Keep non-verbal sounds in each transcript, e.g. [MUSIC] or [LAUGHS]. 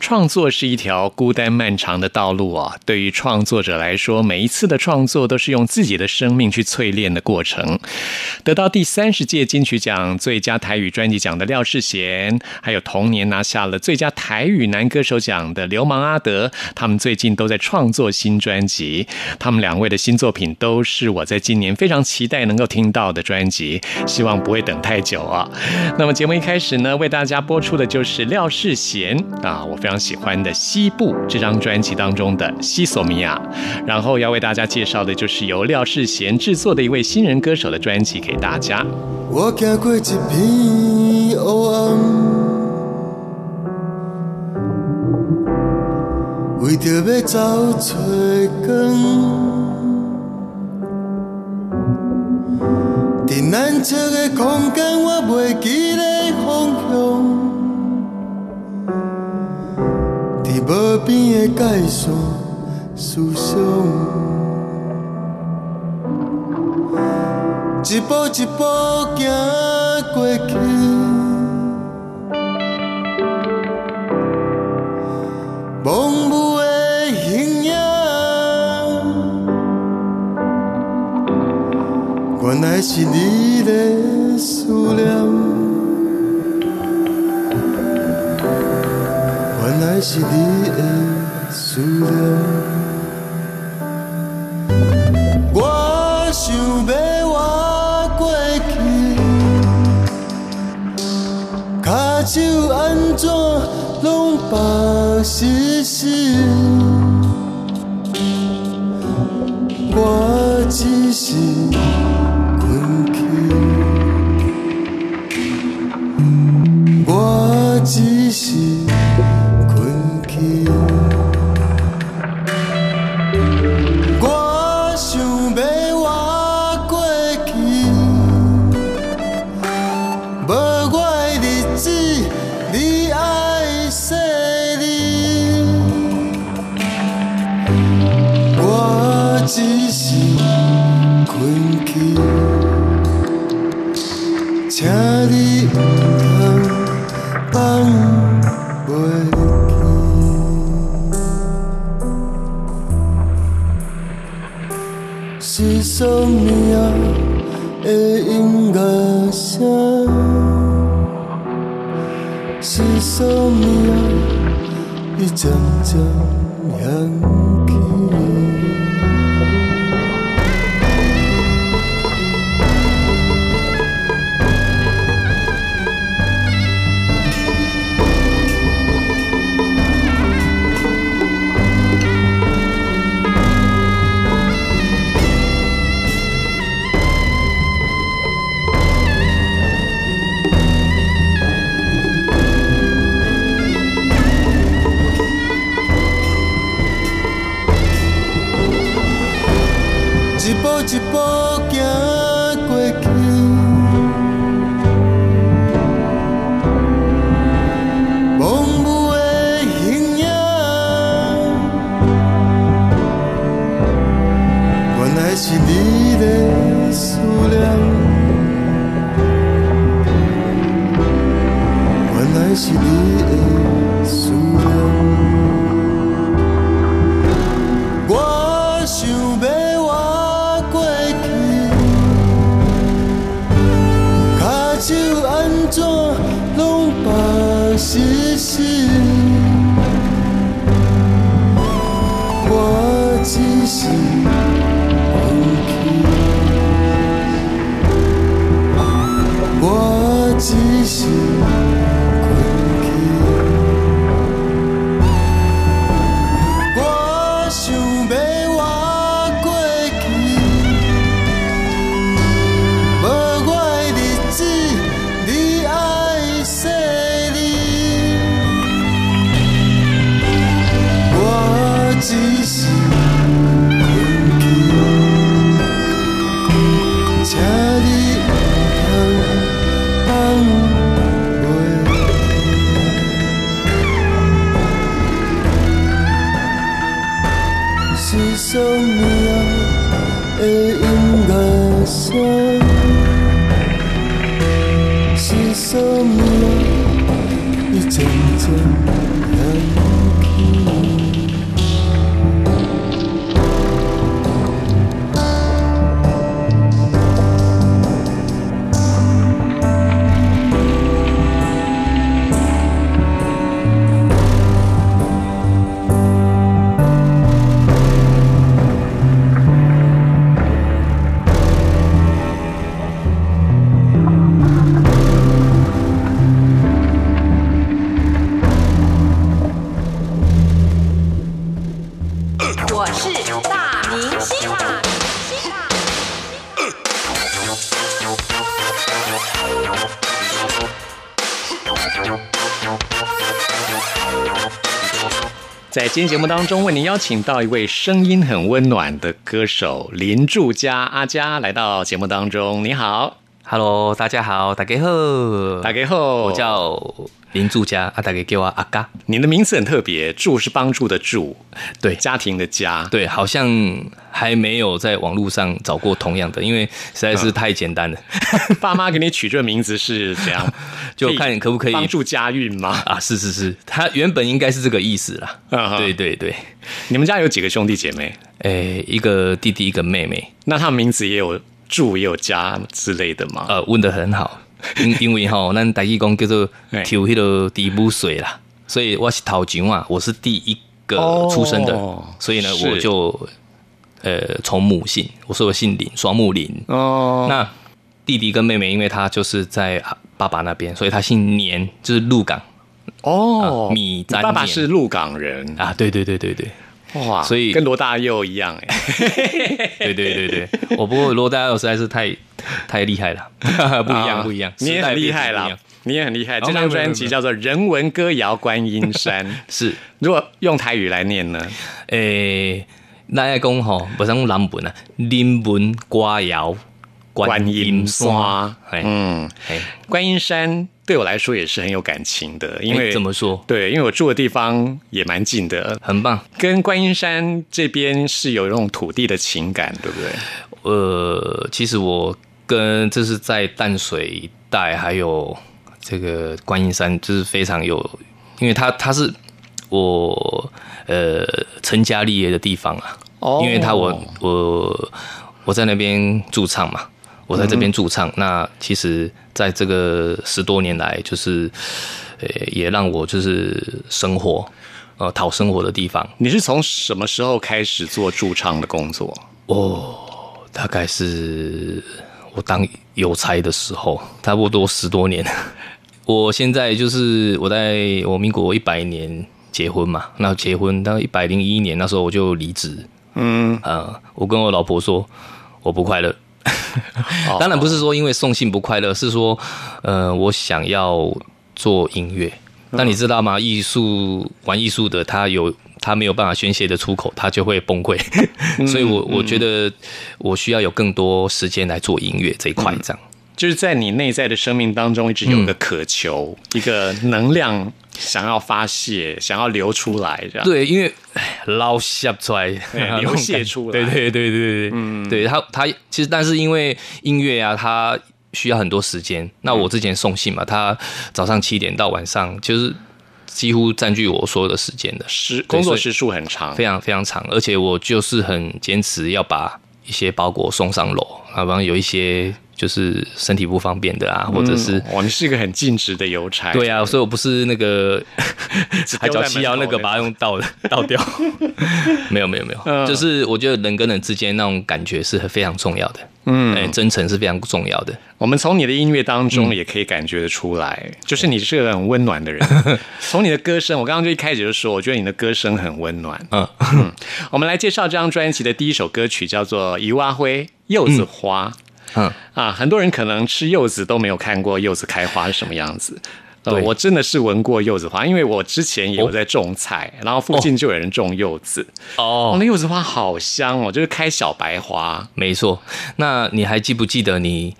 创作是一条孤单漫长的道路啊！对于创作者来说，每一次的创作都是用自己的生命去淬炼的过程。得到第三十届金曲奖最佳台语专辑奖的廖世贤，还有同年拿下了最佳台语男歌手奖的流氓阿德，他们最近都在创作新专辑。他们两位的新作品都是我在今年非常期待能够听到的专辑。希望不会等太久啊！那么节目一开始呢，为大家播出的就是廖世贤啊，我非常喜欢的《西部》这张专辑当中的《西索米亚》，然后要为大家介绍的就是由廖世贤制作的一位新人歌手的专辑给大家。我过一片，为着要找找光。在难测的空间，我袂记个方向。无边的界线，思想，一步一步行过去。模糊的形影原来是你的思念，原来是你的思念。我想要活过去，脚手安怎拢白湿湿，我 City. 今天节目当中，为您邀请到一位声音很温暖的歌手林祝佳阿佳来到节目当中。你好，Hello，大家好，大家好，大家好，我叫林住家啊，大家叫我阿嘎。你的名字很特别，住是帮助的住，对家庭的家，对，好像还没有在网络上找过同样的，因为实在是太简单了。[LAUGHS] 爸妈给你取这个名字是怎样？[LAUGHS] 就看可不可以帮助家运吗？啊，是是是，他原本应该是这个意思啦。对对对，你们家有几个兄弟姐妹？诶，一个弟弟，一个妹妹，那他们名字也有祝也有家之类的吗？呃，问的很好，因 [LAUGHS] 因为哈，咱台语讲叫做嘿。抽迄个第母水啦，所以我是头前啊，我是第一个出生的，哦所以呢，我就呃从母姓，我说我姓林，双木林。哦，那弟弟跟妹妹，因为他就是在爸爸那边，所以他姓年，就是鹿港。哦。啊，米爸爸是鹿港人。啊。对对对对对，哇，所以跟罗大佑一样 [LAUGHS] 哎。对对对对，我不过罗大佑实在是太太厉害了，[LAUGHS] 不一样啊不一样，你也很厉害啦你也很厉害。哦这张专辑叫做《人文歌谣观音山》，[LAUGHS] 是。如果用台语来念呢？诶，那要讲吼，不是讲南文啊，林文歌谣观音山，哎嗯，哎，观音山对我来说也是很有感情的，因为哎怎么说？对，因为我住的地方也蛮近的，很棒。跟观音山这边是有那种土地的情感，对不对？呃，其实我跟这是在淡水一带，还有这个观音山，就是非常有，因为它它是我呃成家立业的地方啊。哦因为他我我我在那边驻唱嘛，我在这边驻唱。那其实在这个十多年来，就是呃也让我就是生活呃讨生活的地方。你是从什么时候开始做驻唱的工作？哦大概是我当邮差的时候，差不多十多年。[LAUGHS] 我现在就是我在我民国一百年结婚嘛，那结婚到一百零一年那时候我就离职。嗯，呃，我跟我老婆说我不快乐。哦 [LAUGHS] 当然不是说因为送信不快乐，是说呃我想要做音乐。那你知道吗？艺术玩艺术的，他有他没有办法宣泄的出口，他就会崩溃。[LAUGHS] 所以我我觉得我需要有更多时间来做音乐这一块，这样。就是在你内在的生命当中，一直有一个渴求，一个能量想要发泄，想要流出来，这样。对，因为唉捞下 [LAUGHS] 出来，流泻出来。对对对对对，嗯，对他他其实但是因为音乐啊，他需要很多时间。那我之前送信嘛，他早上七点到晚上，就是几乎占据我所有的时间的，时工作时数很长，非常非常长，而且我就是很坚持要把一些包裹送上楼，啊，不然有一些就是身体不方便的啊，或者是。哦，你是一个很尽职的邮差。对啊，所以我不是那个 [LAUGHS] 海角七幺那个把它用倒的倒掉，[LAUGHS] 没有没有没有，嗯就是我觉得人跟人之间那种感觉是非常重要的，嗯，哎，真诚是非常重要的。我们从你的音乐当嗯中也可以感觉得出来，就是你是个很温暖的人。[LAUGHS] 从你的歌声，我刚刚就一开始就说，我觉得你的歌声很温暖。嗯，我们来介绍这张专辑的第一首歌曲，叫做《一蛙灰柚子花》。嗯啊，很多人可能吃柚子都没有看过柚子开花是什么样子。呃，对我真的是闻过柚子花，因为我之前也有在种菜，然后附近就有人种柚子。哦，哦，那柚子花好香哦，就是开小白花。没错。那你还记不记得你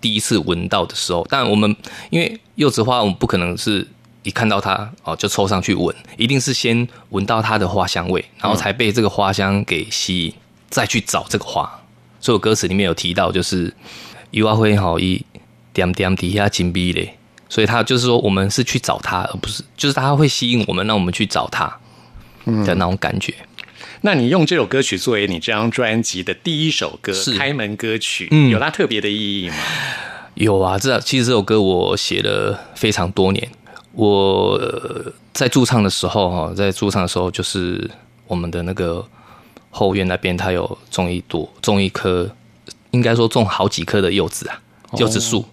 第一次闻到的时候？但我们因为柚子花，我们不可能是一看到它哦就凑上去闻，一定是先闻到它的花香味，然后才被这个花香给吸引，再去找这个花。所有歌词里面有提到，就是伊娃会好一点点底下紧逼嘞，所以他就是说我们是去找他，而不是就是他会吸引我们，让我们去找他的那种感觉。那你用这首歌曲作为你这张专辑的第一首歌是开门歌曲，嗯有它特别的意义吗？有啊，这其实这首歌我写了非常多年。我呃在驻唱的时候哈，在驻唱的时候，就是我们的那个后院那边，他有种一朵种一棵，应该说种好几棵的柚子啊，柚子树。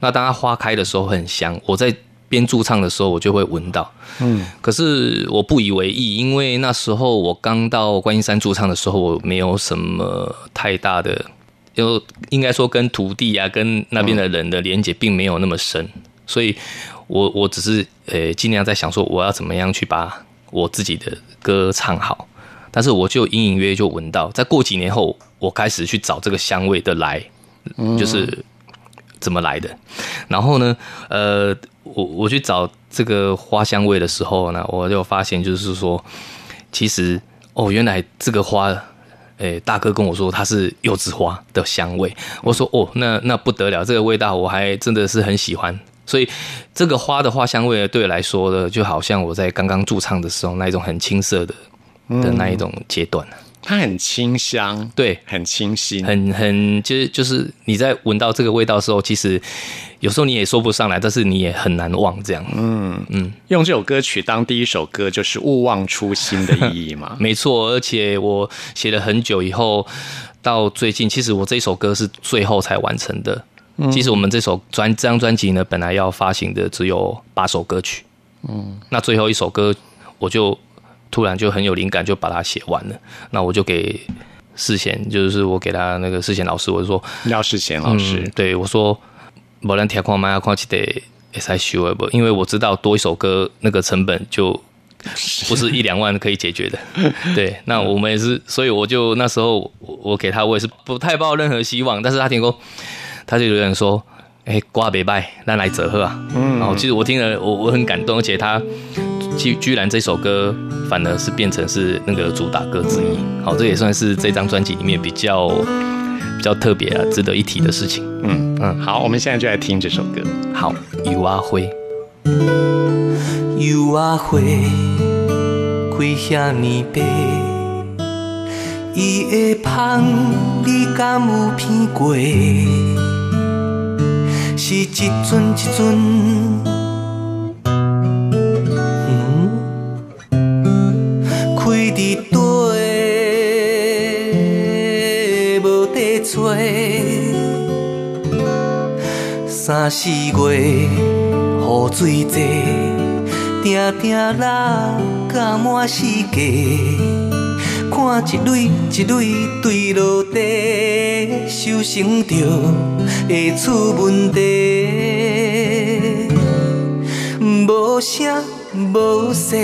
那当它花开的时候很香，我在边驻唱的时候，我就会闻到。嗯，可是我不以为意，因为那时候我刚到观音山驻唱的时候，我没有什么太大的，就应该说跟徒弟啊，跟那边的人的连接并没有那么深，所以我我只是呃尽量在想说我要怎么样去把我自己的歌唱好，但是我就隐隐约约就闻到，在过几年后，我开始去找这个香味的来，就是怎么来的。然后呢，呃，我我去找这个花香味的时候呢，我就发现就是说，其实哦，原来这个花，诶，大哥跟我说它是柚子花的香味，我说哦，那那不得了，这个味道我还真的是很喜欢。所以这个花的花香味，对我来说呢，就好像我在刚刚驻唱的时候那一种很青涩的的那一种阶段。它很清香，对，很清新，很很就是就是你在闻到这个味道的时候，其实有时候你也说不上来，但是你也很难忘这样。嗯嗯，用这首歌曲当第一首歌，就是勿忘初心的意义嘛。[LAUGHS] 没错。而且我写了很久以后，到最近，其实我这首歌是最后才完成的。其实我们这首专这张专辑呢，本来要发行的只有八首歌曲。嗯，那最后一首歌，我就突然就很有灵感，就把它写完了。那我就给世贤，就是我给他那个世贤老师，我就说，廖世贤老师嗯，，对我说，无咱听看麦看起得会使修的不？因为我知道多一首歌那个成本就不是一两万可以解决的。[LAUGHS] 对，那我们也是，所以我就那时候我我给他，我也是不太抱任何希望，但是他听过，他就有人说。哎，瓜别拜，那来折贺啊！嗯，然后其实我听了，我我很感动，而且他居居然这首歌反而是变成是那个主打歌之一。好，这也算是这张专辑里面比较比较特别啊，值得一提的事情。嗯嗯，好，我们现在就来听这首歌。好，雨啊灰，油啊花开遐尼白，伊的香你敢有闻过？是一阵一阵，三四月雨水多，定定落甲满世界。看一蕊一蕊坠落地，收成着会出问题。无声无息，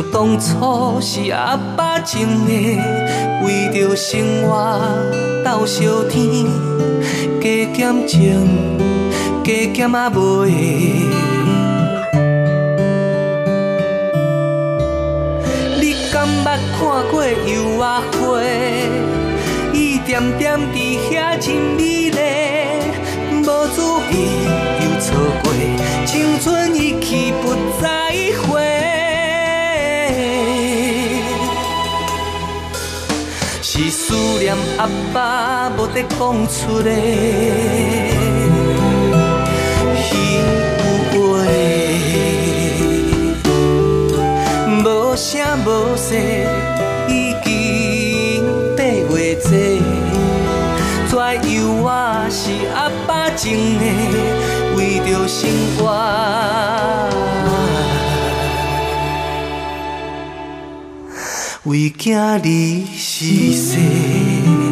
想当初是阿爸种的，为着生活斗相天，加减情，加减啊袂。你敢捌看过油啊花？伊点点伫遐真美丽，无注意又错过，青春一去不再回。思念阿爸无得讲出的，虚话。无声无息，已经八月节。纸油啊是阿爸种的，为着生活，为囝儿死世。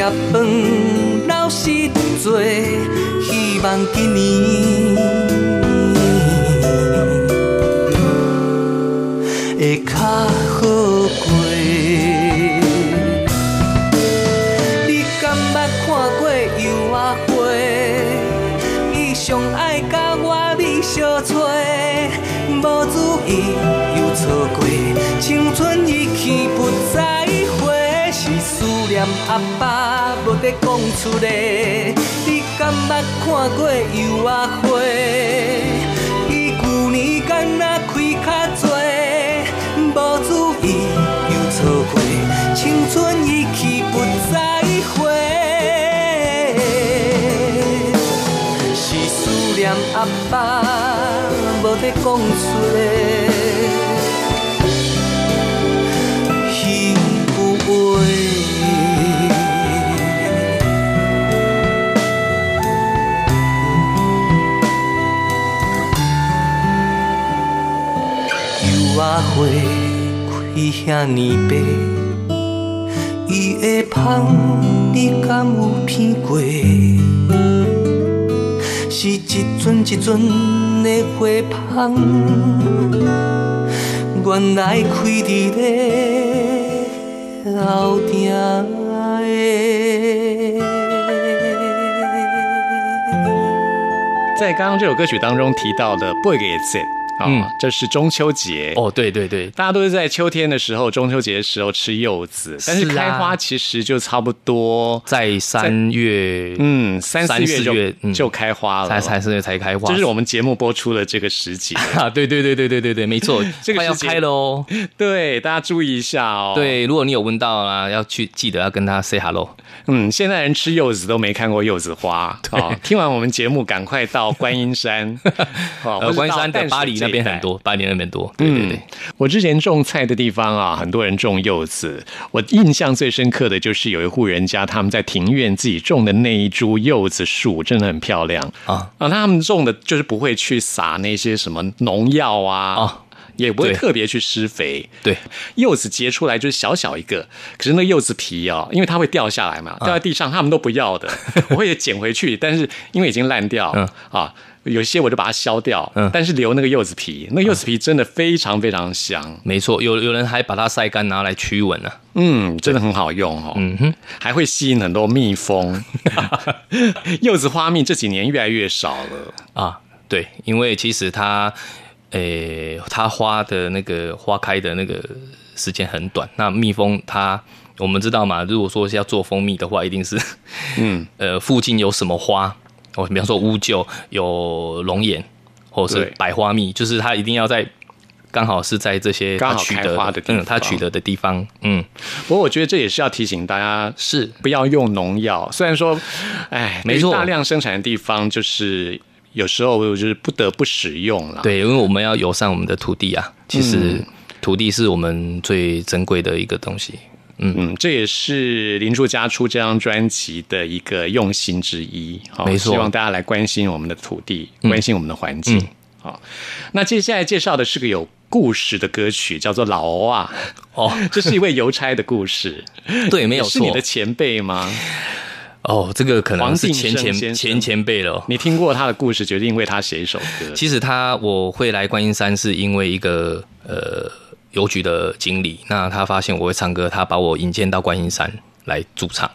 食饭，老实做，希望今年会较好过。你敢捌看过油画花？伊上爱甲我你相找，无注意又错过，青春一去不再回，是思念阿爸无得讲出来。你敢捌看过油画花？伊旧年敢若开较多，无注意又错过，青春一去不再回。是思念阿爸，无得讲出来。花开遐尼白，伊的香你敢有闻过？是一阵一阵的花香，原来开伫咧后庭的。在刚刚这首歌曲当中提到的“不给节”啊嗯，这是中秋节。哦，对对对，大家都是在秋天的时候，中秋节的时候吃柚子，但是开花其实就差不多，在三月，嗯，三四月就就开花了，才三四月才开花，这是我们节目播出的这个时节。[LAUGHS] 啊，对对对对对对对，没错，[LAUGHS] 这个时间开了哦。对，大家注意一下哦。，对，如果你有问到啊，要去记得要跟他 say hello。嗯，现在人吃柚子都没看过柚子花 [LAUGHS] 啊。听完我们节目，赶快到观音山，哦，或呃，是关山到淡水的巴黎那边很。多，八年那边多。对对对，嗯我之前种菜的地方啊，很多人种柚子。我印象最深刻的就是有一户人家，他们在庭院自己种的那一株柚子树，真的很漂亮啊啊！他们种的就是不会去撒那些什么农药啊。啊也不会特别去施肥，对，柚子结出来就是小小一个，可是那个柚子皮哦，因为它会掉下来嘛，掉在地上，他们都不要的，[LAUGHS] 我会捡回去，但是因为已经烂掉，嗯。啊，有些我就把它削掉，嗯。但是留那个柚子皮，那个柚子皮真的非常非常香，没错，有有人还把它晒干拿来驱蚊呢。嗯，真的很好用哦，嗯哼，还会吸引很多蜜蜂，[LAUGHS] 柚子花蜜这几年越来越少了，啊，对，因为其实它，诶、它花的那个花开的那个时间很短。那蜜蜂它，我们知道嘛，如果说是要做蜂蜜的话，一定是，嗯，[LAUGHS] 呃，附近有什么花，哦，比方说乌桕有龙眼，或者是百花蜜，就是它一定要在。刚好是在这些刚好开它取得花的地方嗯，它取得的地方，嗯，不过我觉得这也是要提醒大家是不要用农药。虽然说，哎，没错大量生产的地方就是有时候我就是不得不使用了。，对，因为我们要友善我们的土地啊，其实嗯土地是我们最珍贵的一个东西。嗯嗯，这也是林柱家出这张专辑的一个用心之一。好没错希望大家来关心我们的土地，关心我们的环境。嗯好，那接下来介绍的是个有故事的歌曲，叫做《老欧啊》。哦，[LAUGHS] 这是一位邮差的故事，[LAUGHS] 对，没有错是你的前辈吗？哦，这个可能是前前前前辈了哦。你听过他的故事，决定为他写一首歌。其实他我会来观音山，是因为一个呃邮局的经理，那他发现我会唱歌，他把我引荐到观音山来驻唱。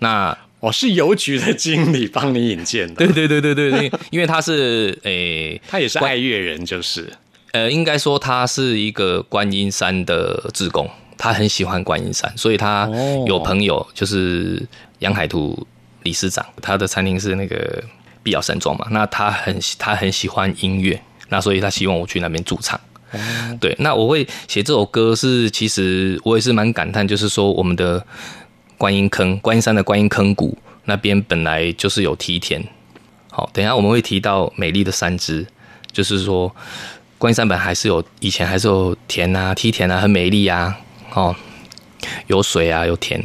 那我是邮局的经理帮你引荐的，对对对对对对，因为他是 [LAUGHS] 诶、他也是爱乐人，就是呃，应该说他是一个观音山的志工，他很喜欢观音山，所以他哦有朋友就是杨海图理事长，他的餐厅是那个碧瑶山庄嘛，那他很他很喜欢音乐，那所以他希望我去那边驻唱。对，那我会写这首歌是，其实我也是蛮感叹，就是说我们的观音坑，观音山的观音坑谷那边本来就是有梯田。好，等一下我们会提到美丽的山枝，就是说观音山本来还是有以前还是有田啊、梯田啊，很美丽啊，哦，有水啊，有田，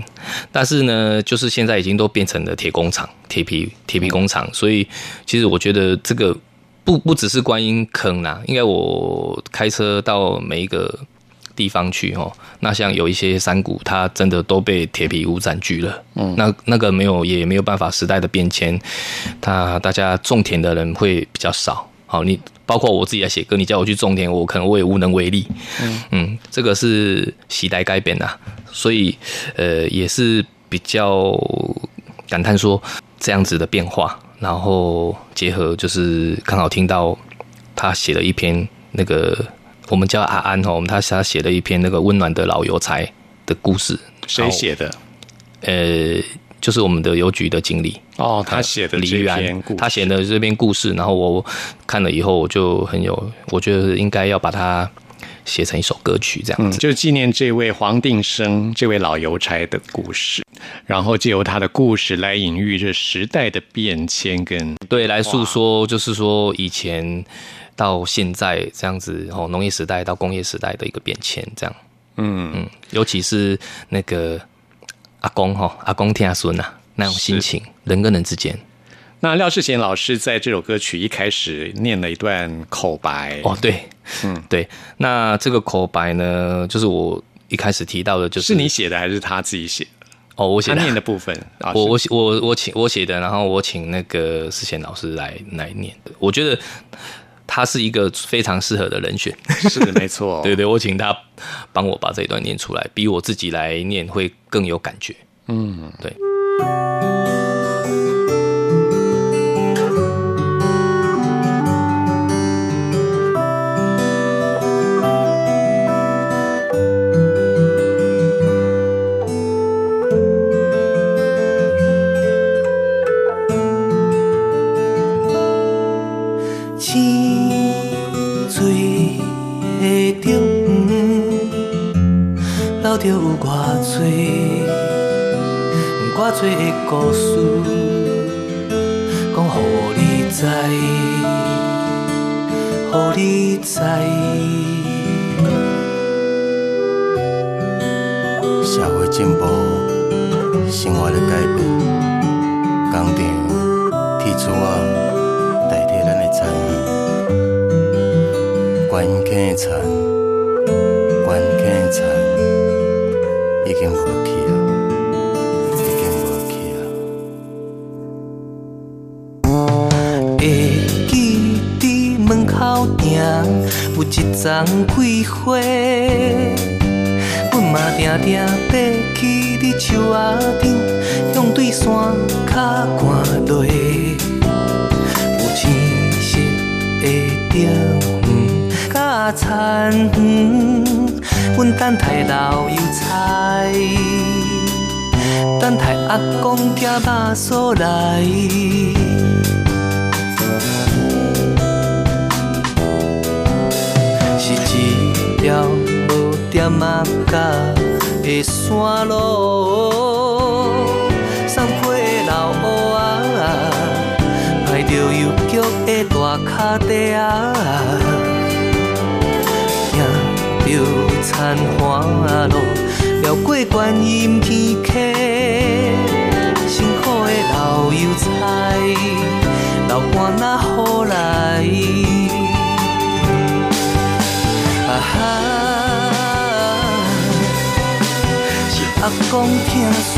但是呢，就是现在已经都变成了铁工厂、铁皮铁皮工厂，所以其实我觉得这个不不只是观音坑啦，应该我开车到每一个地方去哦，那像有一些山谷，它真的都被铁皮屋占据了。嗯，那那个没有也没有办法，时代的变迁，它大家种田的人会比较少。好，你包括我自己在写歌，你叫我去种田，我可能我也无能为力。嗯嗯，这个是时代改变呐，所以呃也是比较感叹说这样子的变化，然后结合就是刚好听到他写了一篇那个。我们叫阿安哦，我们他他写了一篇那个温暖的老邮差的故事，谁写的？呃，就是我们的邮局的经理哦，他写的这篇故，他写的这篇故事，然后我看了以后，我就很有，我觉得应该要把它写成一首歌曲，这样子，就纪念这位黄定生这位老邮差的故事，然后借由他的故事来隐喻这时代的变迁跟对，来诉说，就是说以前。到现在这样子，哦，农业时代到工业时代的一个变迁，这样，嗯。嗯，尤其是那个阿公哈，阿公听阿孙呐，那种心情，人跟人之间。那廖世贤老师在这首歌曲一开始念了一段口白，哦，对，嗯，对，那这个口白呢，就是我一开始提到的，就是是你写的还是他自己写的？哦，我写念的部分，我我我我请我写的，然后我请那个世贤老师来来念的，我觉得。他是一个非常适合的人选，[LAUGHS] 是的，没错。[LAUGHS] 对对，我请他帮我把这一段念出来，比我自己来念会更有感觉。嗯，对。故事讲，予你知，予你知。社会进步，生活的改变，工厂铁柱啊代替咱的田，关起的田，田已经无去啊。会记伫门口埕有一丛桂花，阮嘛定定爬去你树仔顶，向对山脚看落。有青色的灯甲田园，阮等待老油菜，等待阿公寄肉酥来。是一条无点仔角的山路，送花的老乌仔，排着邮局的大脚底啊，行着田花路，绕过观音天溪，辛苦的老油菜，流汗哪好来？啊哈是阿公疼孙。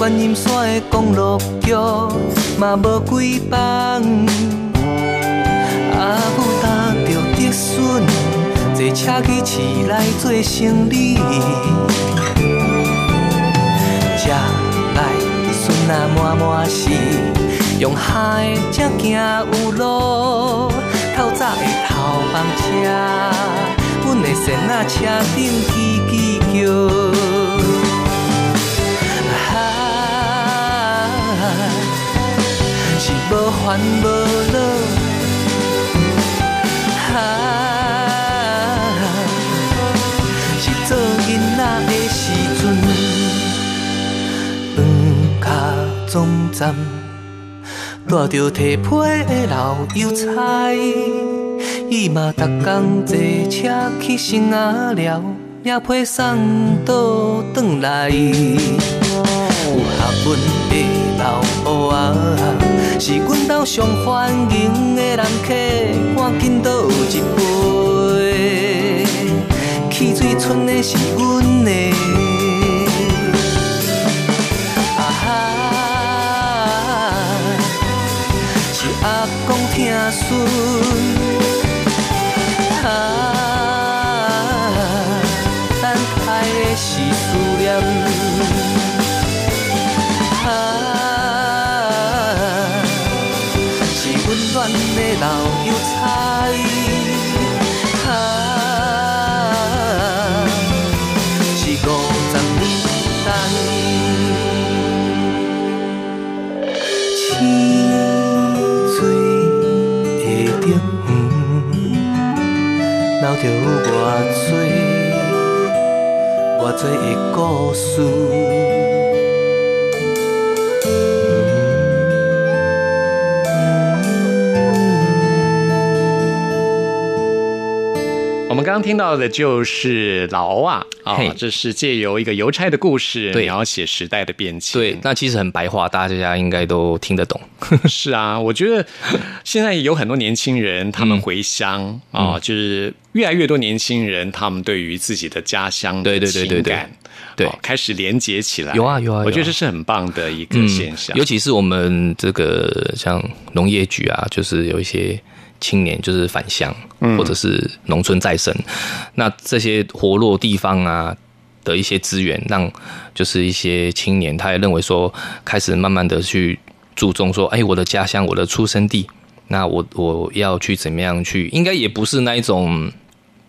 观音山的公路桥嘛无几房，阿母担着竹笋，坐车去市内做生理。车来笋啊满满是，用海才行有路。透早的头班车，阮的仙仔车顶叽叽叫。盼无。啊，是做囡仔的时阵，两脚总站，带着提皮的老油菜，伊嘛逐工坐车去生阿了。也配送倒转来，有学问的老阿公。是阮兜上欢迎的人客，赶紧倒一杯。汽水剩的是阮的，啊哈，是阿公疼孙，啊，等待的是思念，暖的老邮差，啊，是五十年代。清水的顶，留着偌多偌多的故事。听到的就是劳啊啊嘿，这是借由一个邮差的故事，对描写时代的变迁。对，那其实很白话，大家应该都听得懂。[LAUGHS] 是啊，我觉得现在有很多年轻人，他们回乡嗯啊、就是越来越多年轻人，他们对于自己的家乡的对对对对对对哦开始连接起来。有啊有啊有啊我觉得这是很棒的一个现象。尤其是我们这个像农业局啊，就是有一些青年就是返乡，或者是农村再生，那这些活络地方啊的一些资源，让就是一些青年，他也认为说，开始慢慢的去注重说，哎，我的家乡，我的出生地，那我我要去怎么样去，应该也不是那一种。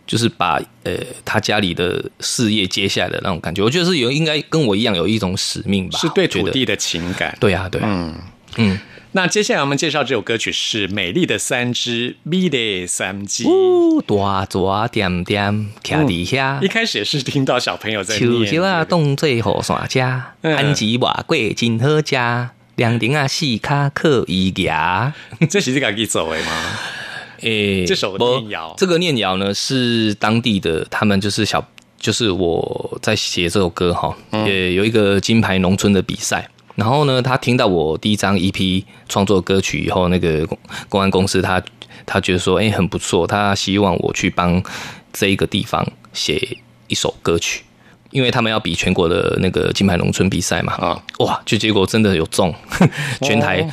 就是把呃他家里的事业接下来的那种感觉，我觉得是有应该跟我一样有一种使命吧，是对土地的情感。对啊，对啊，嗯。嗯，那接下来我们介绍这首歌曲是《美丽的三只米的三季》。呜，大蛇点点徛伫遐一，开始也是听到小朋友在树念叶啊这个冻做雨伞食，嗯番薯外果真好食，凉亭啊四卡可以牙。这是自己做的吗？[LAUGHS] 诶、这首不念谣这个念谣呢是当地的，他们就是小，就是我在写这首歌哈，嗯也有一个金牌农村的比赛。然后呢，他听到我第一张 EP 创作歌曲以后，那个公公安公司他他觉得说，哎、很不错，他希望我去帮这一个地方写一首歌曲，因为他们要比全国的那个金牌农村比赛嘛。啊，哇，就结果真的有中，[LAUGHS] 全台、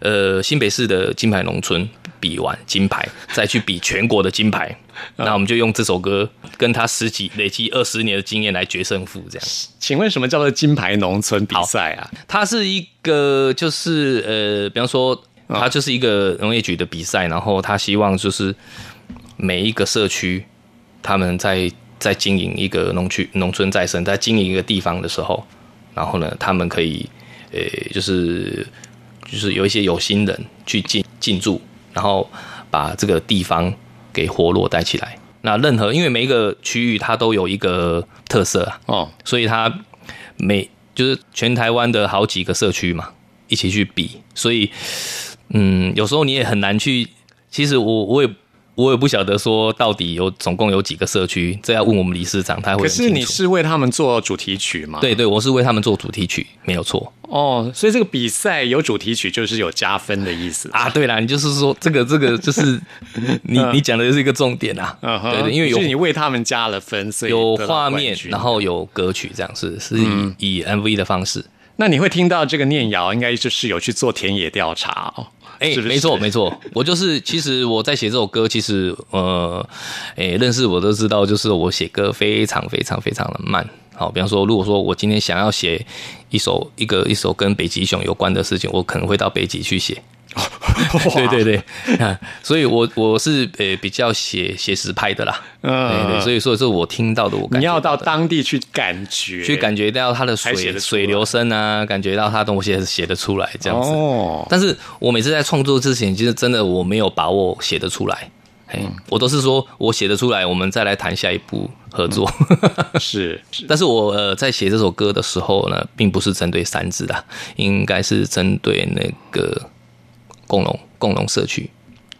呃新北市的金牌农村比完金牌，再去比全国的金牌，那我们就用这首歌跟他十几累积二十年的经验来决胜负，这样。请问什么叫做金牌农村比赛啊？它是一个就是呃，比方说，哦它就是一个农业局的比赛，然后他希望就是每一个社区他们在在经营一个农区农村再生，在经营一个地方的时候，然后呢，他们可以呃，就是就是有一些有心人去进进驻，然后把这个地方给活络带起来。那任何因为每一个区域它都有一个特色啊，哦，所以它每就是全台湾的好几个社区嘛，一起去比，所以嗯，有时候你也很难去。其实我我也我也不晓得说到底有总共有几个社区，这要问我们理事长，他会可。是你是为他们做主题曲吗？对对，我是为他们做主题曲，没有错哦，所以这个比赛有主题曲就是有加分的意思啊。对啦，你就是说这个 [LAUGHS] 这个就是你你讲的就是一个重点啊。嗯哼对对，因为有是你为他们加了分，所以有画面，然后有歌曲，这样是是以、嗯以 MV 的方式。那你会听到这个念谣，应该就是有去做田野调查哦。哎、没错没错，我就是其实我在写这首歌，其实呃，哎、认识我都知道，就是我写歌非常非常非常的慢。好，比方说，如果说我今天想要写一首一个一首跟北极熊有关的事情，我可能会到北极去写。[LAUGHS] 对对对，[LAUGHS] 啊，所以我我是呃比较写写实派的啦，嗯对对，所以说是我听到的，我感你要到当地去感觉，去感觉到它的水水流声啊，感觉到它东西写得出来这样子。哦，但是我每次在创作之前，其实真的我没有把握写得出来，嘿，我都是说我写得出来，我们再来谈下一步合作。是 [LAUGHS] 是。但是我呃在写这首歌的时候呢，并不是针对三字的，应该是针对那个共荣共荣社区，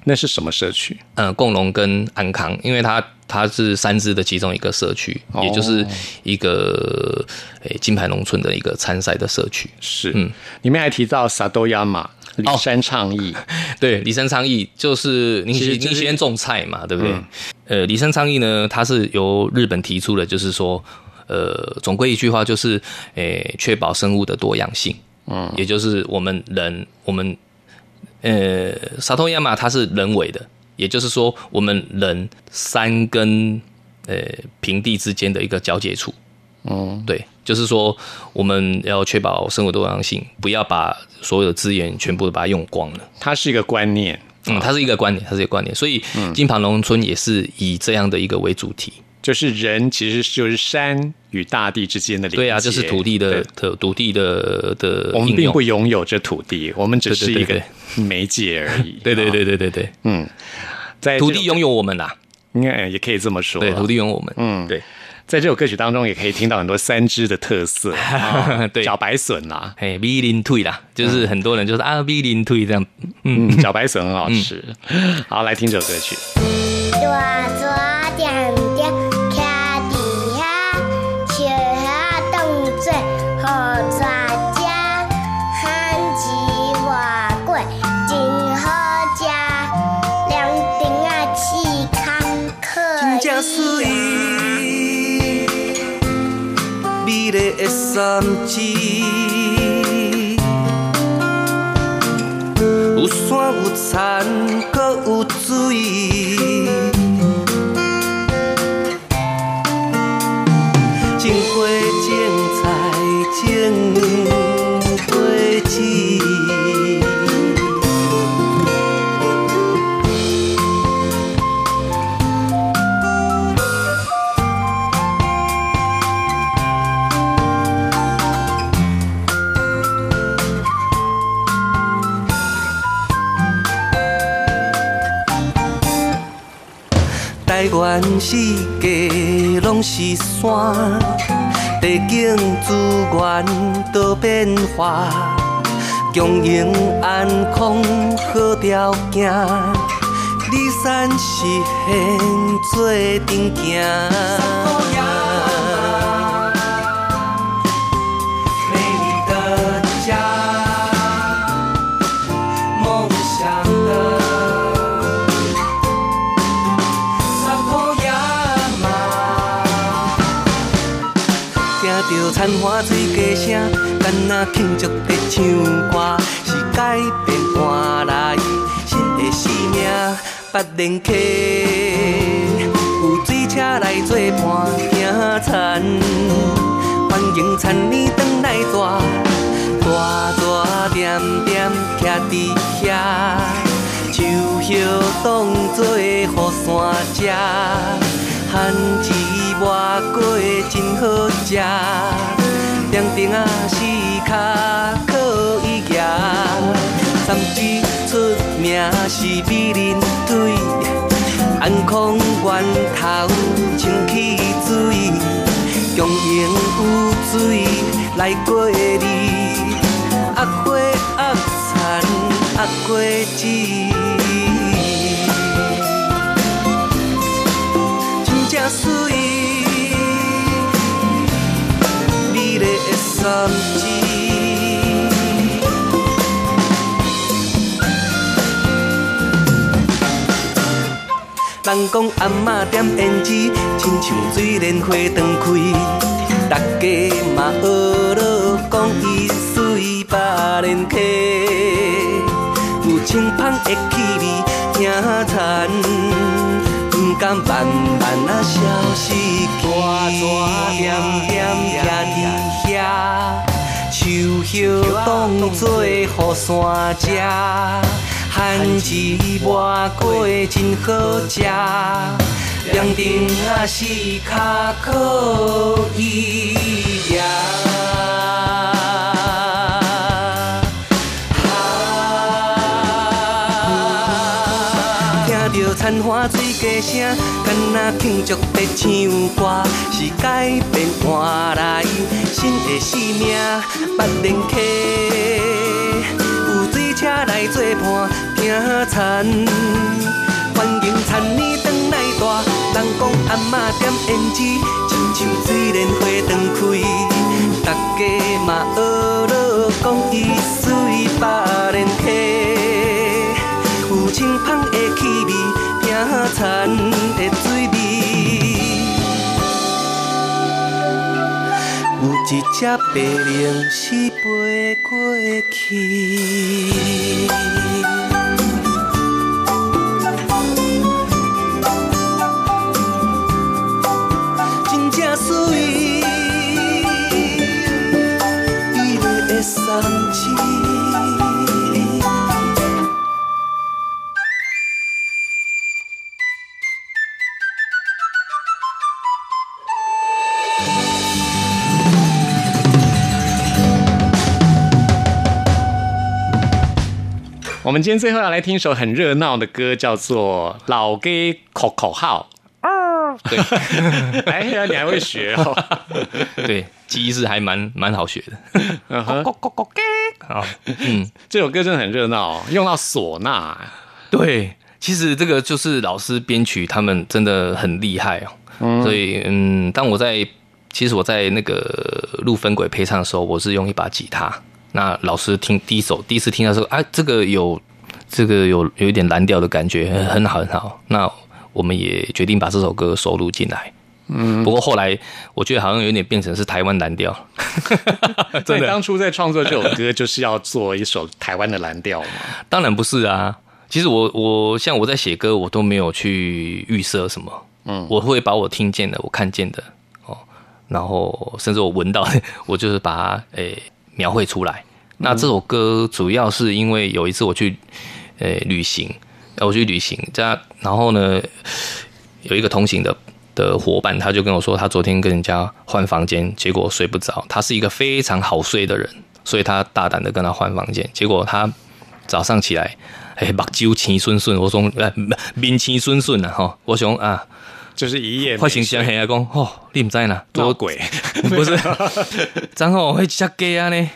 那是什么社区？呃，共荣跟安康，因为它它是三支的其中一个社区，哦也就是一个诶金牌农村的一个参赛的社区。是，嗯里面还提到萨多亚马里山倡议，[LAUGHS] 对，李山倡议就是您您先种菜嘛，对不对？嗯呃，李山倡议呢，它是由日本提出的，就是说，呃，总归一句话就是，诶、确保生物的多样性。嗯，也就是我们人，我们呃，沙托亚马它是人为的，也就是说，我们人山跟呃平地之间的一个交界处。嗯，对，就是说我们要确保生物多样性，不要把所有的资源全部都把它用光了。它是一个观念，嗯，它是一个观念，它是一个观念，所以金盘龙村也是以这样的一个为主题。就是人其实就是山与大地之间的连接。对啊，就是土地的对的土地的的我们并不。拥有这土地，我们只是一个媒介而已。[LAUGHS] 对对啊，对对对对，嗯，在土地拥有我们啦，应该也可以这么说。对，土地拥有我们。嗯对，在这首歌曲当中，也可以听到很多三支的特色，啊 [LAUGHS] 对小白笋啦，嘿，V 零退啦，就是很多人就是啊 V 零退这样。嗯，小白笋很好吃。好，来听这首歌曲。大蛇点水，美丽的三枝，有山有田，搁有水。是山，地景资源多变化，经营安康好条件，你山是现做阵行。着田花水歌声，干那庆祝在唱歌，是改变换来新的生命。八连溪有水车来做伴行田，欢迎田年转来大，大大点点徛伫遐。树叶当作雨伞遮，番薯外粿真好食，凉亭啊是脚可以行。三枝出名是美人腿，安康源头清气水，供应有水来过日，阿花阿田阿果子。水，美丽的三枝。人讲阿嬷点胭脂，亲像水莲花长开，大家嘛学了讲伊水百莲溪。有清芳的气味，听田，不敢慢慢啊消失去。大大点点徛伫遐，树叶当作雨伞遮，番薯外粿真好食，凉亭啊是较可以行。歌声，敢若庆祝在唱歌，是改变换来新的生命。捌连溪有水车来做伴，听田。欢迎田年转来大，人讲阿嬷点胭脂，亲像水莲花断开。大家嘛学了讲伊水百莲溪，有清芳的气味，田的水味。有一只白灵是飞过去。我们今天最后要来听一首很热闹的歌，叫做《老给口口号》。对 [LAUGHS] 哎呀，你还会学哦？[LAUGHS] 对，记忆是还蛮蛮好学的。嗯哼好，嗯，这首歌真的很热闹，用到唢呐。对，其实这个就是老师编曲，他们真的很厉害哦。所以，嗯，当我在其实我在那个录分轨配唱的时候，我是用一把吉他。那老师听第一首，第一次听到说，啊，这个有这个有有一点蓝调的感觉，很很好很好。那我们也决定把这首歌收录进来。嗯，不过后来我觉得好像有点变成是台湾蓝调。[LAUGHS] [LAUGHS] 真的，当初在创作这首歌就是要做一首台湾的蓝调嘛？当然不是啊。其实我我像我在写歌，我都没有去预设什么。嗯，我会把我听见的、我看见的哦，然后甚至我闻到的，[LAUGHS] 我就是把它诶、描绘出来。那这首歌主要是因为有一次我去诶、旅行，我去旅行，这样然后呢有一个同行的的伙伴，他就跟我说，他昨天跟人家换房间，结果睡不着。他是一个非常好睡的人，所以他大胆的跟他换房间，结果他早上起来，哎，目睭青顺顺，我说哎面青顺顺啊，吼，我想啊，就是一夜发型相黑啊，讲哦，你唔知呐，多鬼，不是，然后迄只鸡啊呢，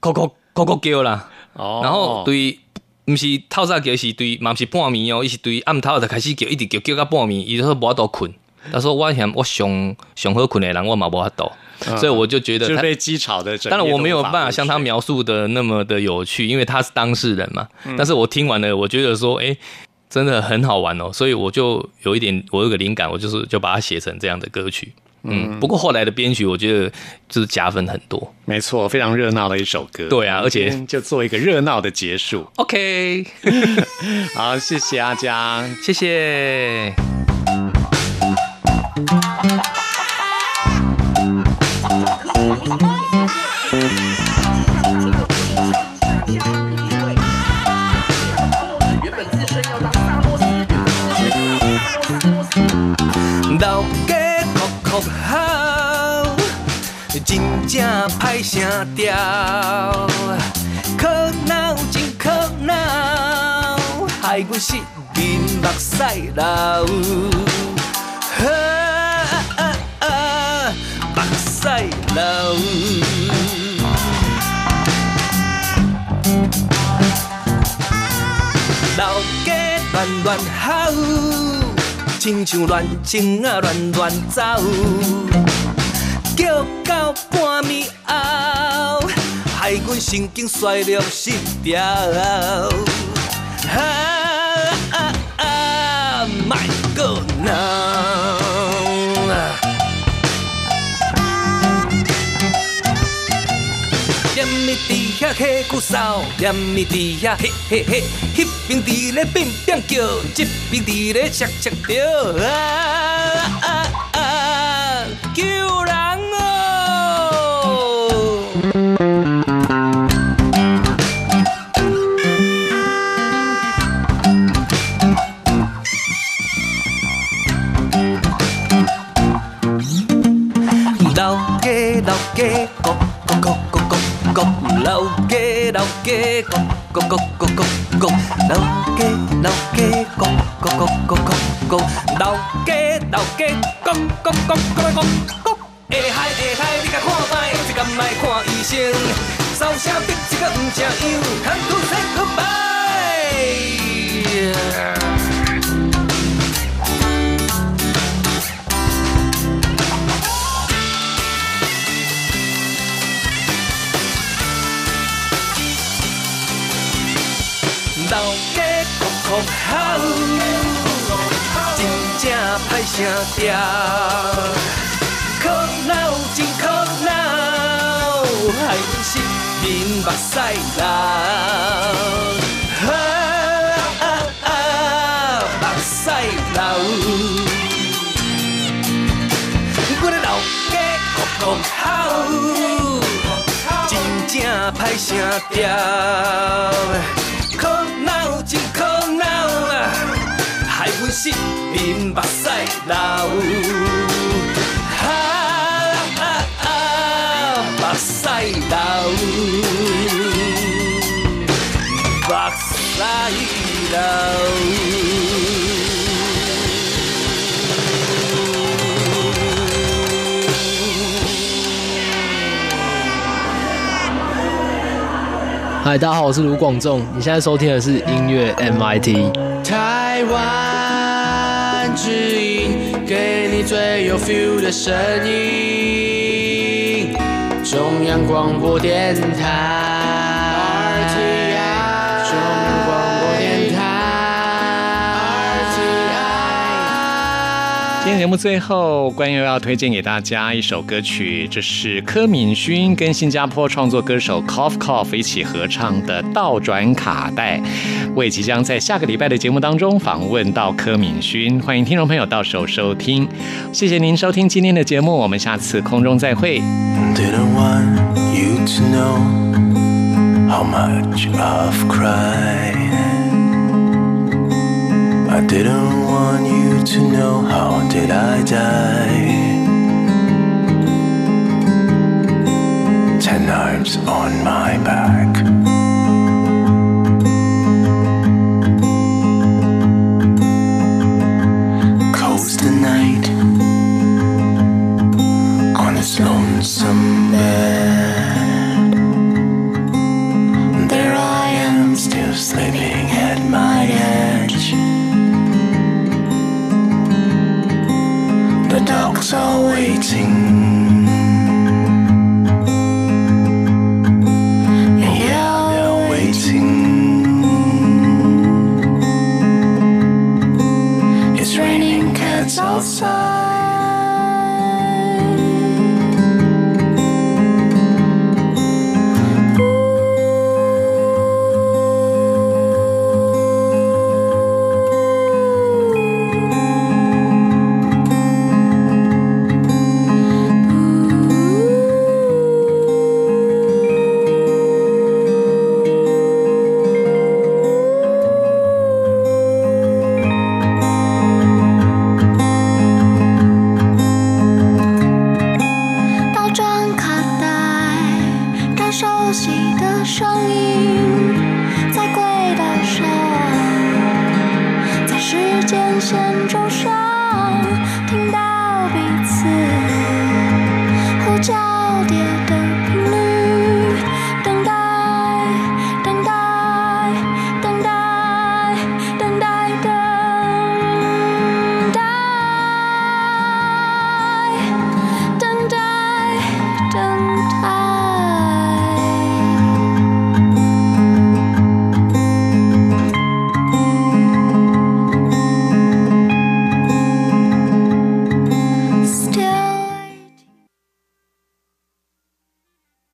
咕咕咕咕叫啦，哦。然后对，毋是透早叫，是对，嘛毋是半暝哦，伊是对暗头就开始叫，一直叫叫到半暝，伊就说无法度困。他说我嫌我上上好困的人，我嘛无法度，所以我就觉得他就是被鸡吵的。当然我没有办法像他描述的那么的有趣，因为他是当事人嘛。嗯。但是我听完了，我觉得说，哎、真的很好玩哦，所以我就有一点，我有个灵感，我就是就把它写成这样的歌曲。嗯，不过后来的编曲，我觉得就是加分很多。没错，非常热闹的一首歌。对啊而且就做一个热闹的结束。OK，[LAUGHS] 好，谢谢阿江。谢谢。真正歹声调，可恼真可恼，害阮失面目屎流。啊啊啊，目屎流。老家乱乱吼，亲像乱情啊乱乱走，叫到半暝后，害阮神经衰弱失调。啊啊啊，莫搁闹！踮你伫遐嘿骨扫，踮你伫遐嘿嘿嘿，迄边伫咧变变叫，这边伫咧切切叫，啊啊！老家老家，咕咕咕咕咕咕，老家老家讲讲讲讲讲讲，老家老家讲讲讲讲讲讲，下海下海，你甲看卖，一敢莫看医生，扫声逼一个唔正声调，苦恼真苦恼，害是面目屎流。啊啊啊，目屎流。我的老家哭哭哭，真正歹声调。害阮失面目屎流。啊啊啊，目屎流，目屎流。嗨，大家好，我是卢广仲。你现在收听的是音乐 MIT。台湾，最有 feel 的声音。中央广播电台。目最后，关佑要推荐给大家一首歌曲，这是柯敏勋跟新加坡创作歌手 Cough Cough 一起合唱的《倒转卡带》。我也即将在下个礼拜的节目当中访问到柯敏勋，欢迎听众朋友到时候收听。谢谢您收听今天的节目，我们下次空中再会。Didn't want you to know how much I've cried. I didn't want you to know how did I die. Ten arms on my back. Coast the night on his lonesome bed. There I am, still sleeping at my edge. The dogs are waiting. Yeah, they're waiting. It's raining cats outside.